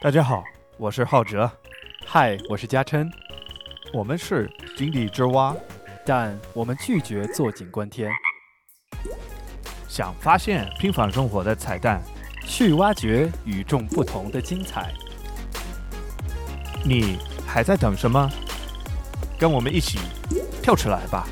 大家好，我是浩哲，嗨，我是嘉琛，我们是井底之蛙，但我们拒绝坐井观天，想发现平凡生活的彩蛋，去挖掘与众不同的精彩。你还在等什么？跟我们一起跳出来吧！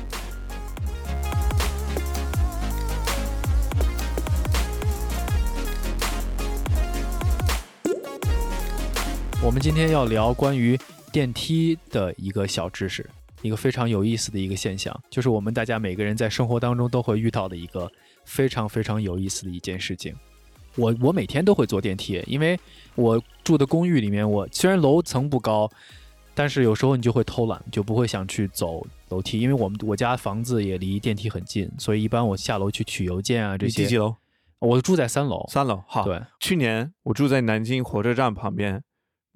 我们今天要聊关于电梯的一个小知识，一个非常有意思的一个现象，就是我们大家每个人在生活当中都会遇到的一个非常非常有意思的一件事情。我我每天都会坐电梯，因为我住的公寓里面，我虽然楼层不高，但是有时候你就会偷懒，就不会想去走楼梯，因为我们我家房子也离电梯很近，所以一般我下楼去取邮件啊这些。你几楼？我住在三楼。三楼。好。对，去年我住在南京火车站旁边。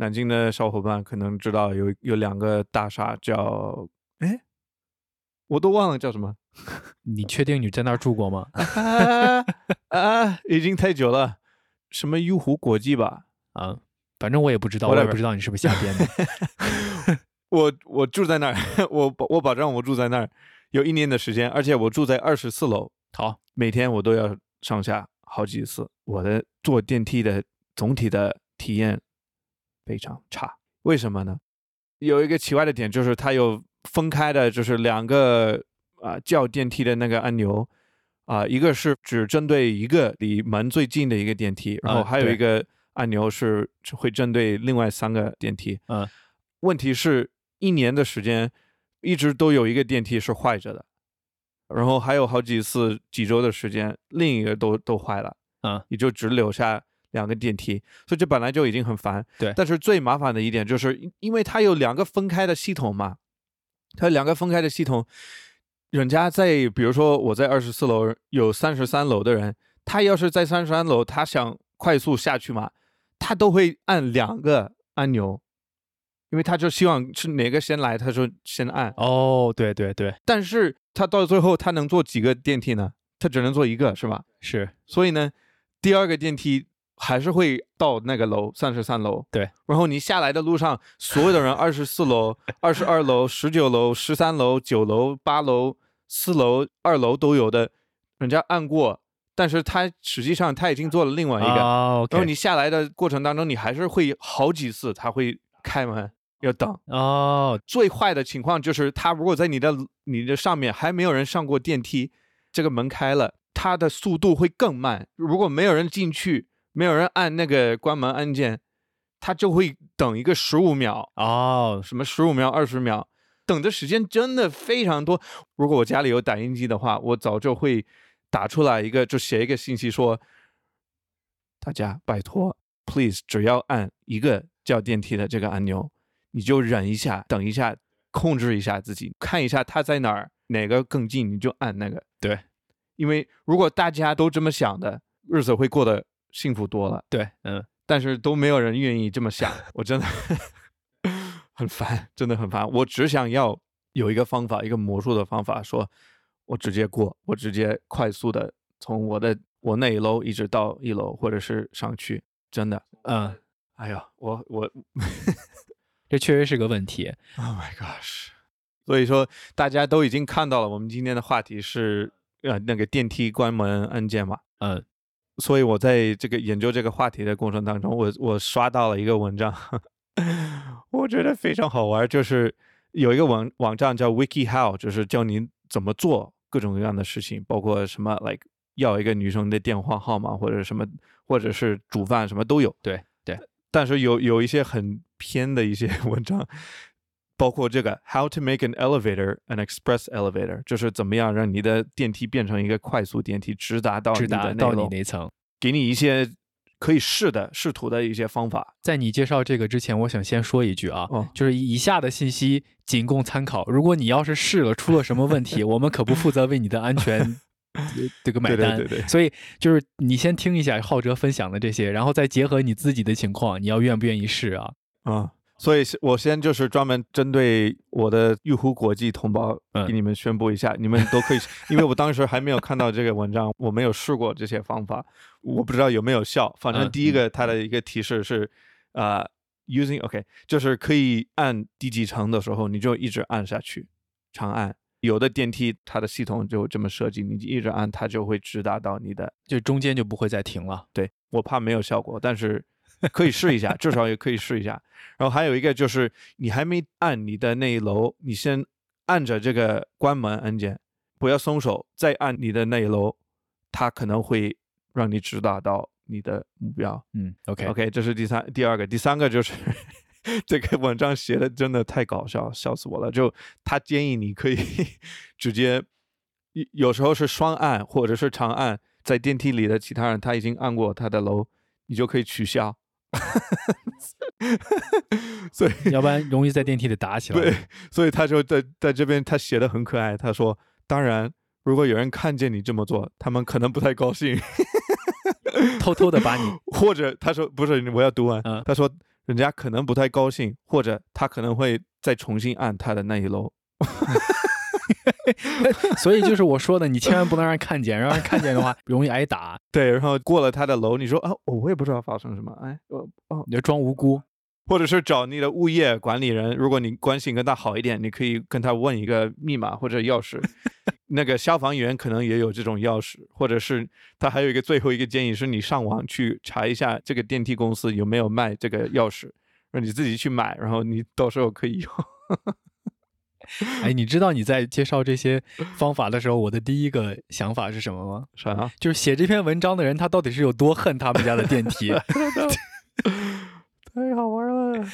南京的小伙伴可能知道有有两个大厦叫哎，我都忘了叫什么。你确定你在那儿住过吗？啊，已经太久了。什么优湖国际吧？啊，反正我也不知道，我也不知道你是不是瞎编的。我我住在那儿，我我保证我住在那儿有一年的时间，而且我住在二十四楼。好，每天我都要上下好几次。我的坐电梯的总体的体验。非常差，为什么呢？有一个奇怪的点，就是它有分开的，就是两个啊叫电梯的那个按钮啊，一个是只针对一个离门最近的一个电梯，然后还有一个按钮是会针对另外三个电梯。嗯，问题是一年的时间一直都有一个电梯是坏着的，然后还有好几次几周的时间，另一个都都坏了。嗯，也就只留下。两个电梯，所以这本来就已经很烦。对，但是最麻烦的一点就是，因为它有两个分开的系统嘛，它两个分开的系统，人家在比如说我在二十四楼，有三十三楼的人，他要是在三十三楼，他想快速下去嘛，他都会按两个按钮，因为他就希望是哪个先来，他说先按。哦，对对对，但是他到最后他能坐几个电梯呢？他只能坐一个，是吧？是，所以呢，第二个电梯。还是会到那个楼，三十三楼。对，然后你下来的路上，所有的人，二十四楼、二十二楼、十九楼、十三楼、九楼、八楼、四楼、二楼都有的，人家按过，但是他实际上他已经做了另外一个。然后你下来的过程当中，你还是会好几次他会开门要等。哦，最坏的情况就是他如果在你的你的上面还没有人上过电梯，这个门开了，它的速度会更慢。如果没有人进去。没有人按那个关门按键，他就会等一个十五秒哦，什么十五秒、二十秒，等的时间真的非常多。如果我家里有打印机的话，我早就会打出来一个，就写一个信息说：“大家拜托，please，只要按一个叫电梯的这个按钮，你就忍一下，等一下，控制一下自己，看一下它在哪儿，哪个更近，你就按那个。对，因为如果大家都这么想的，日子会过得。”幸福多了，对，嗯，但是都没有人愿意这么想，我真的很烦，真的很烦。我只想要有一个方法，一个魔术的方法，说我直接过，我直接快速的从我的我那一楼一直到一楼，或者是上去，真的，嗯，哎呀，我我 这确实是个问题。Oh my gosh！所以说大家都已经看到了，我们今天的话题是呃那个电梯关门按键嘛，嗯。所以，我在这个研究这个话题的过程当中，我我刷到了一个文章，我觉得非常好玩，就是有一个网网站叫 WikiHow，就是教你怎么做各种各样的事情，包括什么，like 要一个女生的电话号码，或者什么，或者是煮饭，什么都有。对对，但是有有一些很偏的一些 文章，包括这个 How to make an elevator an express elevator，就是怎么样让你的电梯变成一个快速电梯，直达到直达到你那层。给你一些可以试的试图的一些方法。在你介绍这个之前，我想先说一句啊，就是以下的信息仅供参考。如果你要是试了出了什么问题，我们可不负责为你的安全 这个买单。对对对。所以就是你先听一下浩哲分享的这些，然后再结合你自己的情况，你要愿不愿意试啊？啊。所以，我先就是专门针对我的玉湖国际同胞给你们宣布一下，你们都可以，因为我当时还没有看到这个文章，我没有试过这些方法，我不知道有没有效。反正第一个，它的一个提示是，呃 using OK，就是可以按第几层的时候，你就一直按下去，长按。有的电梯它的系统就这么设计，你一直按它就会直达到你的，就中间就不会再停了。对我怕没有效果，但是可以试一下，至少也可以试一下。然后还有一个就是你还没按你的那一楼，你先按着这个关门按键，不要松手，再按你的那一楼，它可能会让你直达到你的目标。嗯，OK OK，这是第三第二个，第三个就是 这个文章写的真的太搞笑，笑死我了。就他建议你可以 直接，有有时候是双按或者是长按，在电梯里的其他人他已经按过他的楼，你就可以取消。所以要不然容易在电梯里打起来。对，所以他就在在这边他写的很可爱，他说：“当然，如果有人看见你这么做，他们可能不太高兴，偷偷的把你，或者他说不是，我要读完。嗯他说人家可能不太高兴，或者他可能会再重新按他的那一楼。所以就是我说的，你千万不能让人看见，让人看见的话容易挨打。对，然后过了他的楼，你说啊，我也不知道发生什么，哎，哦哦，你就装无辜。或者是找你的物业管理人，如果你关系跟他好一点，你可以跟他问一个密码或者钥匙。那个消防员可能也有这种钥匙，或者是他还有一个最后一个建议是你上网去查一下这个电梯公司有没有卖这个钥匙，让你自己去买，然后你到时候可以用。哎，你知道你在介绍这些方法的时候，我的第一个想法是什么吗？啥？就是写这篇文章的人，他到底是有多恨他们家的电梯？太好玩了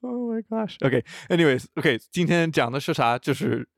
！Oh my gosh! OK，anyways, OK，今天讲的是啥？就是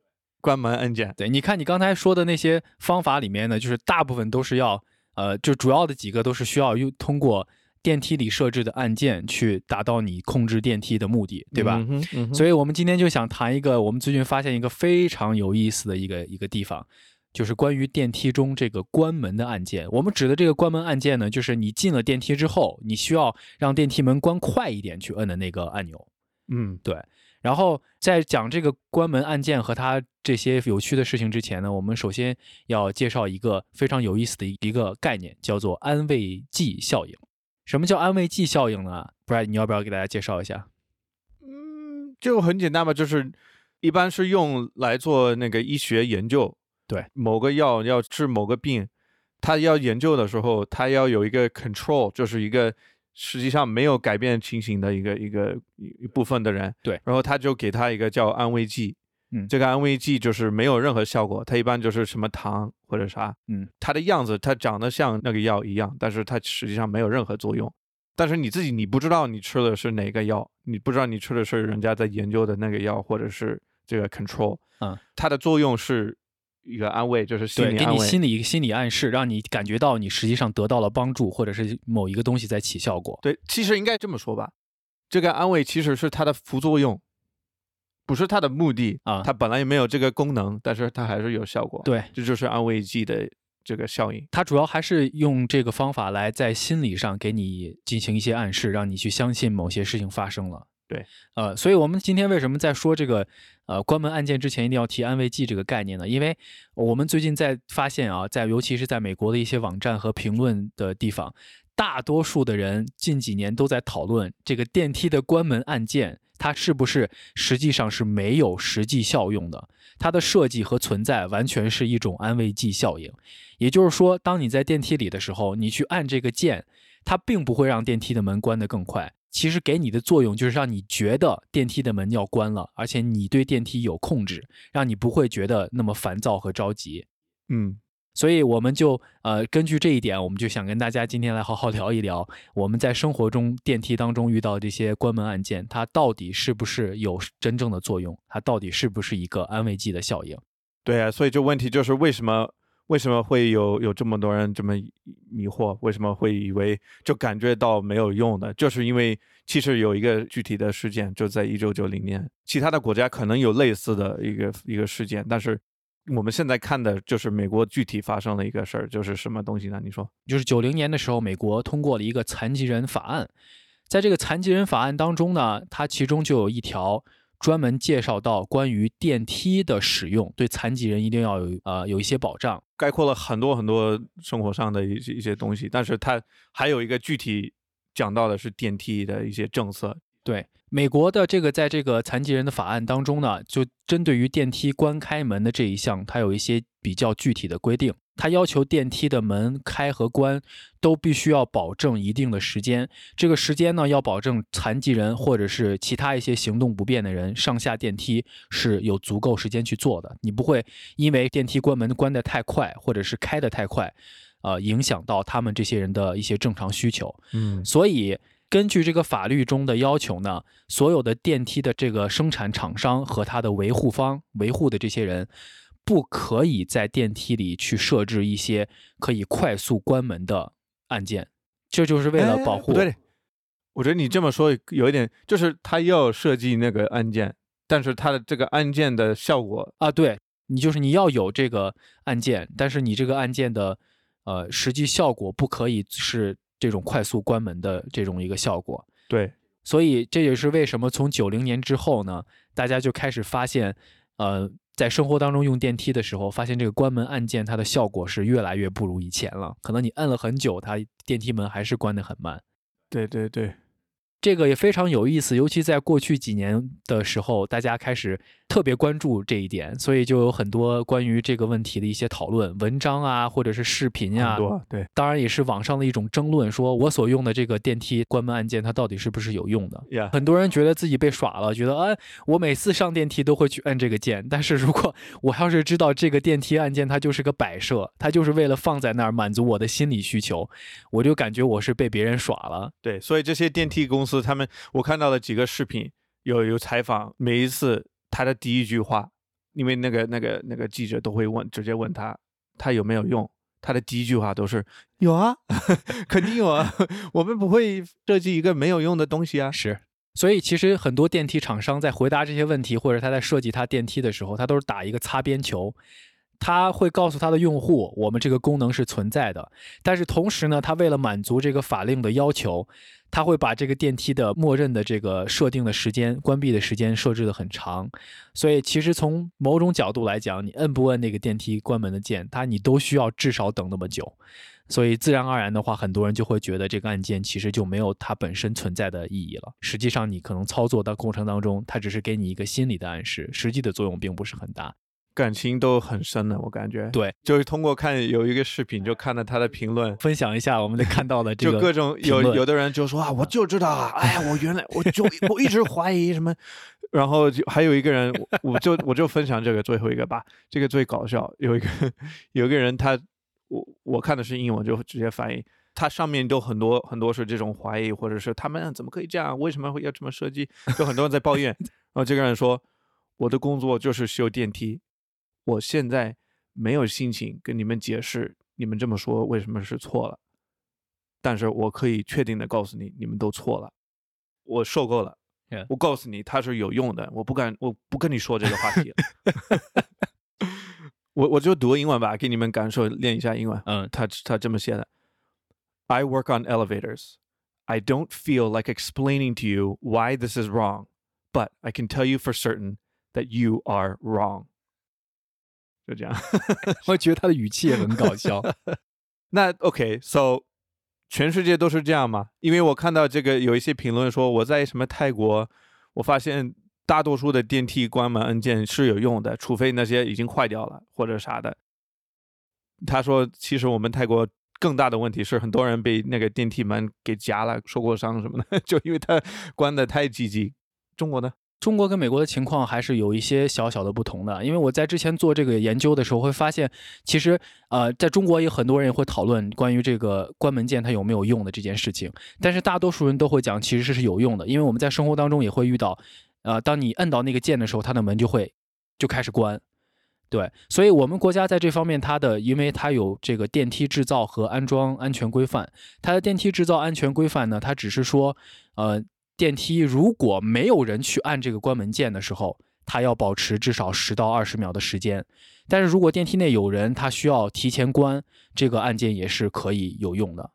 关门按键。对，你看你刚才说的那些方法里面呢，就是大部分都是要，呃，就主要的几个都是需要用通过电梯里设置的按键去达到你控制电梯的目的，对吧？嗯嗯所以我们今天就想谈一个我们最近发现一个非常有意思的一个一个地方，就是关于电梯中这个关门的按键。我们指的这个关门按键呢，就是你进了电梯之后，你需要让电梯门关快一点去摁的那个按钮。嗯对。然后在讲这个关门按键和它这些有趣的事情之前呢，我们首先要介绍一个非常有意思的一一个概念，叫做安慰剂效应。什么叫安慰剂效应呢？不然你要不要给大家介绍一下？嗯，就很简单吧，就是一般是用来做那个医学研究。对，某个药要治某个病，他要研究的时候，他要有一个 control，就是一个实际上没有改变情形的一个一个一一部分的人。对然后他就给他一个叫安慰剂。嗯这个安慰剂就是没有任何效果，它一般就是什么糖或者啥。嗯，它的样子它长得像那个药一样，但是它实际上没有任何作用。但是你自己你不知道你吃的是哪个药，你不知道你吃的是人家在研究的那个药，或者是这个 control。嗯，它的作用是一个安慰，就是心对，理安慰。给你心理一个心理暗示，让你感觉到你实际上得到了帮助，或者是某一个东西在起效果。对，其实应该这么说吧，这个安慰其实是它的副作用，不是它的目的啊它本来也没有这个功能，但是它还是有效果。，对，这就是安慰剂的这个效应。它主要还是用这个方法来在心理上给你进行一些暗示，让你去相信某些事情发生了。对，呃，所以我们今天为什么在说这个呃关门按键之前一定要提安慰剂这个概念呢？因为我们最近在发现啊，在尤其是在美国的一些网站和评论的地方，大多数的人近几年都在讨论这个电梯的关门按键，它是不是实际上是没有实际效用的？它的设计和存在完全是一种安慰剂效应。也就是说，当你在电梯里的时候，你去按这个键，它并不会让电梯的门关得更快。其实给你的作用就是让你觉得电梯的门要关了，而且你对电梯有控制，让你不会觉得那么烦躁和着急。嗯，所以我们就呃根据这一点，我们就想跟大家今天来好好聊一聊，我们在生活中电梯当中遇到这些关门按键，它到底是不是有真正的作用？它到底是不是一个安慰剂的效应？对啊，所以这问题就是为什么为什么会有有这么多人这么迷惑？为什么会以为就感觉到没有用的？就是因为其实有一个具体的事件，就在一九九零年，其他的国家可能有类似的一个一个事件，但是我们现在看的就是美国具体发生的一个事儿，就是什么东西呢？你说？就是九零年的时候，美国通过了一个残疾人法案，在这个残疾人法案当中呢，它其中就有一条专门介绍到关于电梯的使用，对残疾人一定要有呃有一些保障。概括了很多很多生活上的一些一些东西，但是它还有一个具体讲到的是电梯的一些政策。对美国的这个，在这个残疾人的法案当中呢，就针对于电梯关开门的这一项，它有一些比较具体的规定。它要求电梯的门开和关都必须要保证一定的时间，这个时间呢，要保证残疾人或者是其他一些行动不便的人上下电梯是有足够时间去做的。你不会因为电梯关门关得太快，或者是开得太快，呃，影响到他们这些人的一些正常需求。嗯所以，根据这个法律中的要求呢，所有的电梯的这个生产厂商和它的维护方、维护的这些人，不可以在电梯里去设置一些可以快速关门的按键，这就是为了保护。哎对，我觉得你这么说有一点，就是他要设计那个按键，但是它的这个按键的效果，啊，对你就是你要有这个按键，但是你这个按键的呃实际效果不可以是这种快速关门的这种一个效果。对，所以这也是为什么从九零年之后呢，大家就开始发现，呃，在生活当中用电梯的时候，发现这个关门按键它的效果是越来越不如以前了。可能你摁了很久，它电梯门还是关得很慢。对对对，这个也非常有意思，尤其在过去几年的时候，大家开始特别关注这一点，所以就有很多关于这个问题的一些讨论文章啊，或者是视频呀、对当然也是网上的一种争论，说我所用的这个电梯关门按键，它到底是不是有用的？呀，很多人觉得自己被耍了，觉得啊，我每次上电梯都会去按这个键，但是如果我要是知道这个电梯按键它就是个摆设，它就是为了放在那儿满足我的心理需求，我就感觉我是被别人耍了。对，所以这些电梯公司，他们我看到了几个视频，有有采访，每一次他的第一句话，因为那个那个那个记者都会问，直接问他他有没有用，他的第一句话都是有啊，肯定有啊，我们不会设计一个没有用的东西啊。是，所以其实很多电梯厂商在回答这些问题，或者他在设计他电梯的时候，他都是打一个擦边球。他会告诉他的用户，我们这个功能是存在的，但是同时呢，他为了满足这个法令的要求，他会把这个电梯的默认的这个设定的时间、关闭的时间设置的很长。所以其实从某种角度来讲，你摁不摁那个电梯关门的键，它你都需要至少等那么久。所以自然而然的话，很多人就会觉得这个按键其实就没有它本身存在的意义了。实际上，你可能操作的过程当中，它只是给你一个心理的暗示，实际的作用并不是很大。感情都很深的，我感觉。对，就是通过看有一个视频，就看到他的评论，分享一下我们看到的这个，就各种有有的人就说啊，我就知道啊，哎呀，我原来我就我一直怀疑什么，然后就还有一个人，我我就我就分享这个最后一个吧，这个最搞笑，有一个有一个人他我我看的是英文，就直接翻译，他上面都很多很多是这种怀疑，或者是他们怎么可以这样，为什么会要这么设计，就很多人在抱怨，然后这个人说，我的工作就是修电梯。我现在没有心情跟你们解释你们这么说为什么是错了，但是我可以确定的告诉你，你们都错了，我受够了。我告诉你它是有用的，我不敢，我不跟你说这个话题了。我我就读英文吧，给你们感受练一下英文。嗯，他他这么写的：I work on elevators. I don't feel like explaining to you why this is wrong, but I can tell you for certain that you are wrong. 就这样。我觉得他的语气也很搞笑。那 OK，so、全世界都是这样吗？因为我看到这个有一些评论说，我在什么泰国，我发现大多数的电梯关门按键是有用的，除非那些已经坏掉了或者啥的。他说，其实我们泰国更大的问题是，很多人被那个电梯门给夹了，受过伤什么的，就因为他关的太积极。中国呢？中国跟美国的情况还是有一些小小的不同的，因为我在之前做这个研究的时候会发现，其实呃，在中国也很多人也会讨论关于这个关门键它有没有用的这件事情，但是大多数人都会讲其实是有用的，因为我们在生活当中也会遇到，呃，当你摁到那个键的时候，它的门就会就开始关。对，所以我们国家在这方面，它的因为它有这个电梯制造和安装安全规范，它的电梯制造安全规范呢，它只是说，呃，电梯如果没有人去按这个关门键的时候，它要保持至少十到二十秒的时间。但是如果电梯内有人，他需要提前关这个按键也是可以有用的。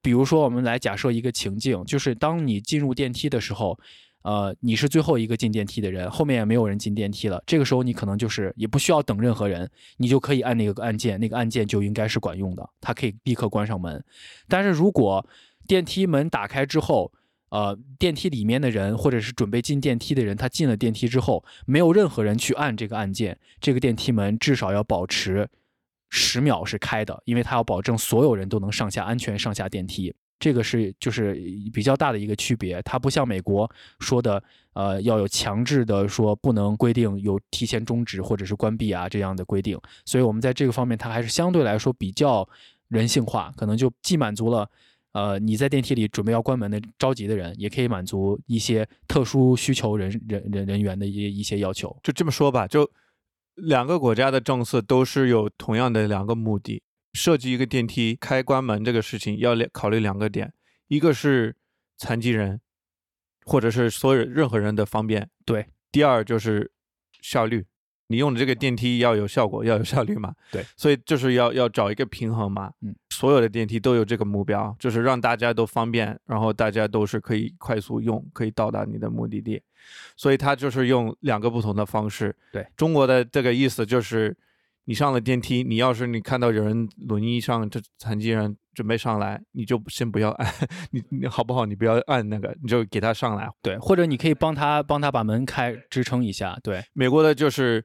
比如说，我们来假设一个情境，就是当你进入电梯的时候，呃，你是最后一个进电梯的人，后面也没有人进电梯了。这个时候，你可能就是也不需要等任何人，你就可以按那个按键，那个按键就应该是管用的，它可以立刻关上门。但是如果电梯门打开之后，呃，电梯里面的人或者是准备进电梯的人，他进了电梯之后，没有任何人去按这个按键，这个电梯门至少要保持十秒是开的，因为它要保证所有人都能上下安全上下电梯。这个是就是比较大的一个区别，它不像美国说的，呃，要有强制的说不能规定有提前终止或者是关闭啊这样的规定，所以我们在这个方面它还是相对来说比较人性化，可能就既满足了，呃，你在电梯里准备要关门的着急的人，也可以满足一些特殊需求人人人人员的一一些要求。就这么说吧，就两个国家的政策都是有同样的两个目的。设计一个电梯开关门这个事情要两考虑两个点，一个是残疾人，或者是所有任何人的方便。对，第二就是效率，你用的这个电梯要有效果，要有效率嘛。对，所以就是要要找一个平衡嘛。嗯，所有的电梯都有这个目标，就是让大家都方便，然后大家都是可以快速用，可以到达你的目的地。所以它就是用两个不同的方式。对，中国的这个意思就是。你上了电梯，你要是你看到有人轮椅上这残疾人准备上来，你就先不要按，你你好不好？你不要按那个，你就给他上来。对，或者你可以帮他帮他把门开支撑一下。对，美国的就是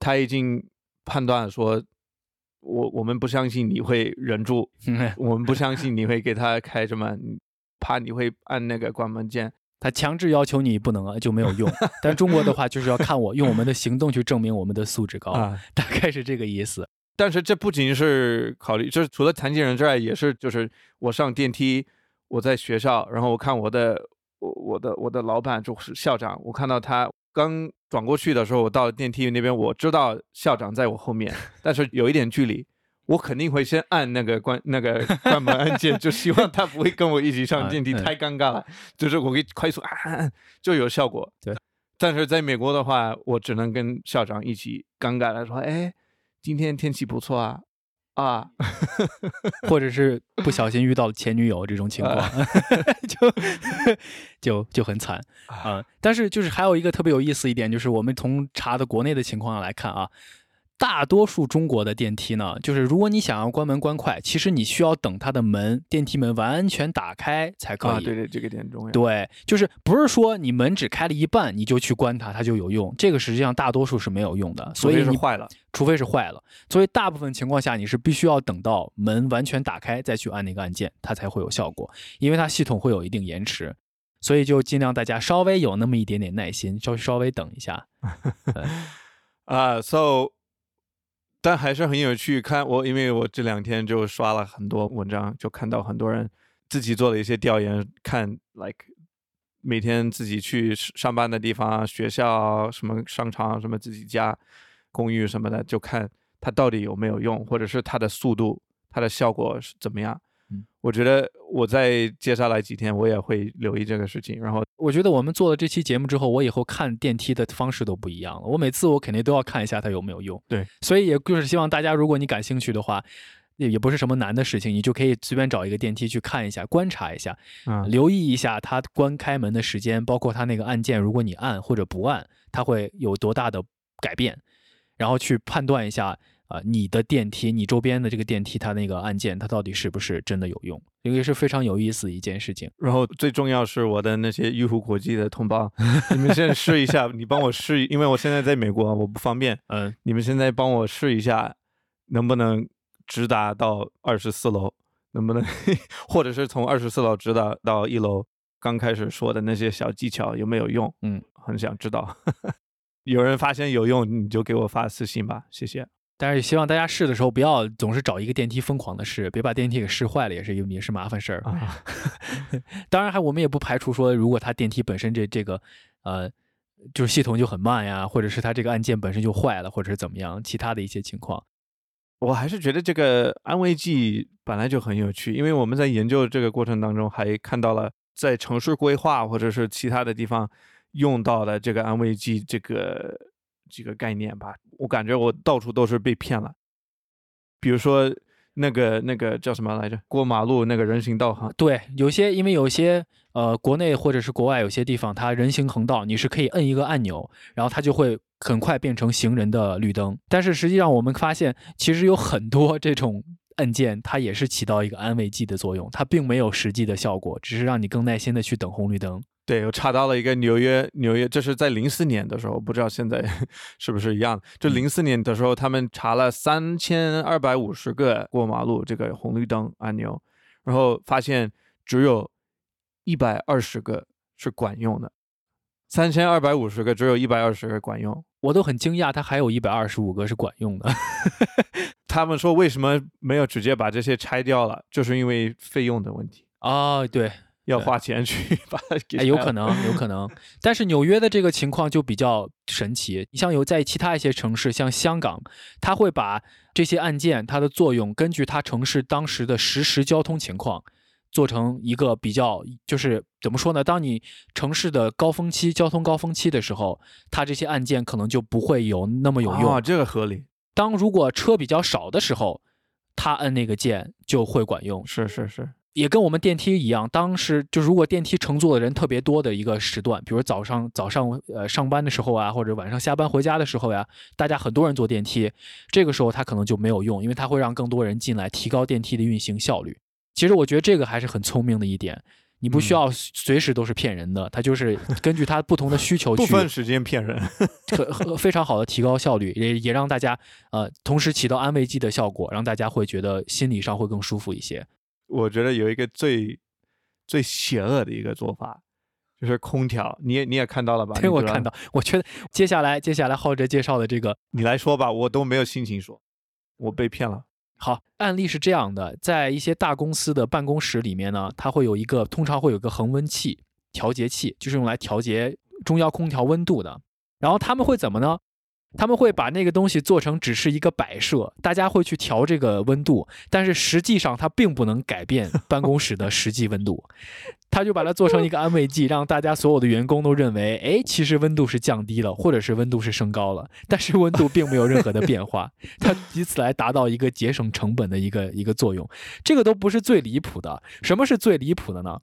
他已经判断说，我我们不相信你会忍住，我们不相信你会给他开什么，怕你会按那个关门键。他强制要求你不能啊，就没有用。但中国的话，就是要看我用我们的行动去证明我们的素质高，大概是这个意思。但是这不仅是考虑，就是除了残疾人之外，也是就是我上电梯，我在学校，然后我看我的我我的我的老板就是校长，我看到他刚转过去的时候，我到电梯那边，我知道校长在我后面，但是有一点距离。我肯定会先按那个关那个关门按键，就希望他不会跟我一起上电梯，太尴尬了。就是我可以快速按按就有效果。对，但是在美国的话，我只能跟校长一起尴尬的说：“哎，今天天气不错啊，啊，或者是不小心遇到了前女友这种情况，就就就很惨啊。但是就是还有一个特别有意思一点，就是我们从查的国内的情况来看啊。大多数中国的电梯呢，就是如果你想要关门关快，其实你需要等它的门电梯门完全打开才可以。啊，对对，这个点重要。对，就是不是说你门只开了一半你就去关它，它就有用。这个实际上大多数是没有用的。所以是坏了，除非是坏了。所以大部分情况下你是必须要等到门完全打开再去按那个按键，它才会有效果。因为它系统会有一定延迟，所以就尽量大家稍微有那么一点点耐心，稍稍微等一下。啊，so。但还是很有趣，看我，因为我这两天就刷了很多文章，就看到很多人自己做了一些调研，看，like 每天自己去上班的地方、学校、什么商场、什么自己家、公寓什么的，就看它到底有没有用，或者是它的速度、它的效果是怎么样。我觉得我在接下来几天我也会留意这个事情。然后我觉得我们做了这期节目之后，我以后看电梯的方式都不一样了。我每次我肯定都要看一下它有没有用。对，所以也就是希望大家，如果你感兴趣的话，也也不是什么难的事情，你就可以随便找一个电梯去看一下，观察一下，留意一下它关开门的时间，包括它那个按键，如果你按或者不按，它会有多大的改变，然后去判断一下。啊，你的电梯，你周边的这个电梯，它那个按键，它到底是不是真的有用？因为是非常有意思的一件事情。然后最重要是我的那些玉湖国际的同胞，你们现在试一下，你帮我试，因为我现在在美国，我不方便。嗯，你们现在帮我试一下，能不能直达到二十四楼？能不能，或者是从二十四楼直达到一楼？刚开始说的那些小技巧有没有用？嗯，很想知道。有人发现有用，你就给我发私信吧，谢谢。但是希望大家试的时候不要总是找一个电梯疯狂的试，别把电梯给试坏了，也是也是麻烦事儿。啊 当然还我们也不排除说，如果它电梯本身这这个呃就是系统就很慢呀，或者是它这个按键本身就坏了，或者是怎么样，其他的一些情况。我还是觉得这个安慰剂本来就很有趣，因为我们在研究这个过程当中还看到了在城市规划或者是其他的地方用到的这个安慰剂这个。几个概念吧，我感觉我到处都是被骗了。比如说那个那个叫什么来着？过马路那个人行道哈。对，有些因为有些呃国内或者是国外有些地方，它人行横道你是可以摁一个按钮，然后它就会很快变成行人的绿灯。但是实际上我们发现，其实有很多这种按键它也是起到一个安慰剂的作用，它并没有实际的效果，只是让你更耐心的去等红绿灯。对，我查到了一个纽约，纽约这是在零四年的时候，不知道现在 是不是一样。就零四年的时候，他们查了三千二百五十个过马路这个红绿灯按钮，然后发现只有一百二十个是管用的，三千二百五十个只有一百二十个管用。我都很惊讶，它还有一百二十五个是管用的。他们说为什么没有直接把这些拆掉了？就是因为费用的问题啊，对。要花钱去把它给，有可能，有可能。但是纽约的这个情况就比较神奇。你像有在其他一些城市，像香港，他会把这些案件它的作用，根据它城市当时的实时交通情况，做成一个比较，就是怎么说呢？当你城市的高峰期、交通高峰期的时候，它这些案件可能就不会有那么有用。啊，这个合理。当如果车比较少的时候，他摁那个键就会管用。是是是。也跟我们电梯一样，当时就如果电梯乘坐的人特别多的一个时段，比如早上早上呃上班的时候啊，或者晚上下班回家的时候呀，大家很多人坐电梯，这个时候它可能就没有用，因为它会让更多人进来，提高电梯的运行效率。其实我觉得这个还是很聪明的一点，你不需要随时都是骗人的，它就是 根据他不同的需求去部分时间骗人，非常好的提高效率，也也让大家呃同时起到安慰剂的效果，让大家会觉得心理上会更舒服一些。我觉得有一个最最邪恶的一个做法，就是空调。你也你也看到了吧？对，我看到。我觉得接下来接下来浩哲介绍的这个，你来说吧，我都没有心情说，我被骗了。好，案例是这样的，在一些大公司的办公室里面呢，它会有一个，通常会有一个恒温器调节器，就是用来调节中央空调温度的。然后他们会怎么呢？他们会把那个东西做成只是一个摆设，大家会去调这个温度，但是实际上它并不能改变办公室的实际温度。他就把它做成一个安慰剂，让大家所有的员工都认为，哎，其实温度是降低了，或者是温度是升高了，但是温度并没有任何的变化。他以此来达到一个节省成本的一个一个作用。这个都不是最离谱的。什么是最离谱的呢？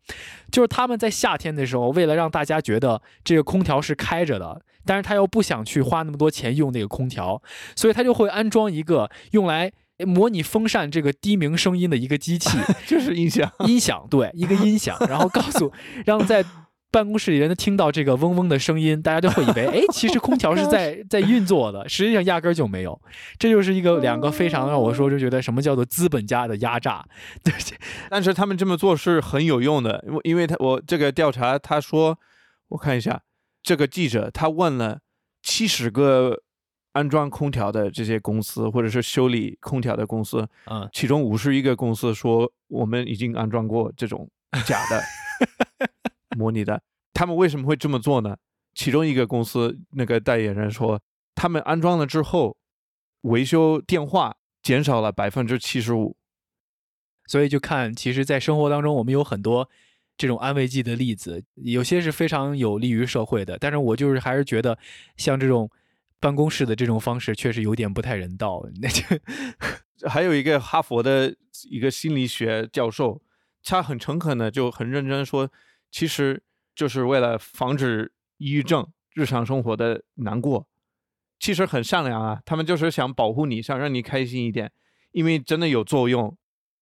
就是他们在夏天的时候，为了让大家觉得这个空调是开着的，但是他又不想去花那么多钱用那个空调，所以他就会安装一个用来。模拟风扇这个低鸣声音的一个机器，就是音响，音响对，一个音响，然后告诉 让在办公室里人听到这个嗡嗡的声音，大家就会以为，哎，其实空调是在 在运作的，实际上压根儿就没有。这就是一个两个非常让我说就觉得什么叫做资本家的压榨，对。但是他们这么做是很有用的，因为他我这个调查他说，我看一下，这个记者他问了七十个。安装空调的这些公司，或者是修理空调的公司，嗯，其中五十一个公司说我们已经安装过这种假的 模拟的。他们为什么会这么做呢？其中一个公司那个代言人说，他们安装了之后，维修电话减少了百分之七十五。所以就看，其实，在生活当中，我们有很多这种安慰剂的例子，有些是非常有利于社会的。但是我就是还是觉得，像这种。办公室的这种方式确实有点不太人道。那就 还有一个哈佛的一个心理学教授，他很诚恳的就很认真说，其实就是为了防止抑郁症、日常生活的难过，其实很善良啊。他们就是想保护你，想让你开心一点，因为真的有作用。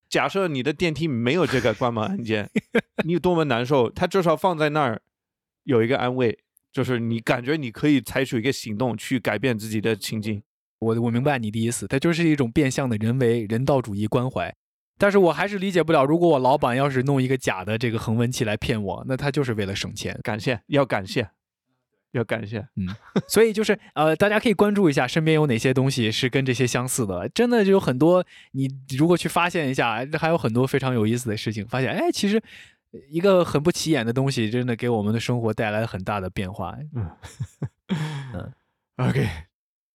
假设你的电梯没有这个关门按键，你有多么难受，他至少放在那儿有一个安慰。就是你感觉你可以采取一个行动去改变自己的情境，我我明白你的意思，它就是一种变相的人为人道主义关怀，但是我还是理解不了，如果我老板要是弄一个假的这个恒温器来骗我，那他就是为了省钱。感谢，要感谢，要感谢，嗯，所以就是呃，大家可以关注一下身边有哪些东西是跟这些相似的，真的就有很多，你如果去发现一下，还有很多非常有意思的事情，发现哎，其实。一个很不起眼的东西，真的给我们的生活带来很大的变化。嗯嗯，OK，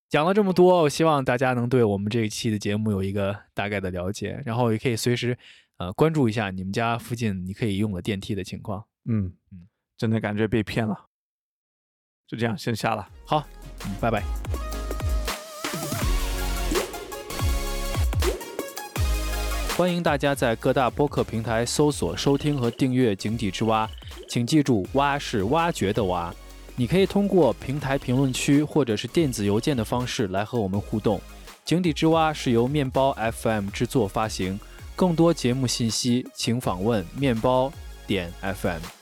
讲了这么多，我希望大家能对我们这一期的节目有一个大概的了解，然后也可以随时呃关注一下你们家附近你可以用的电梯的情况。嗯嗯，真的感觉被骗了。就这样，先下了。好，嗯，拜拜。欢迎大家在各大播客平台搜索、收听和订阅《井底之蛙》，请记住，蛙是挖掘的蛙。你可以通过平台评论区或者是电子邮件的方式来和我们互动。井底之蛙是由面包 FM 制作发行，更多节目信息请访问面包点 FM。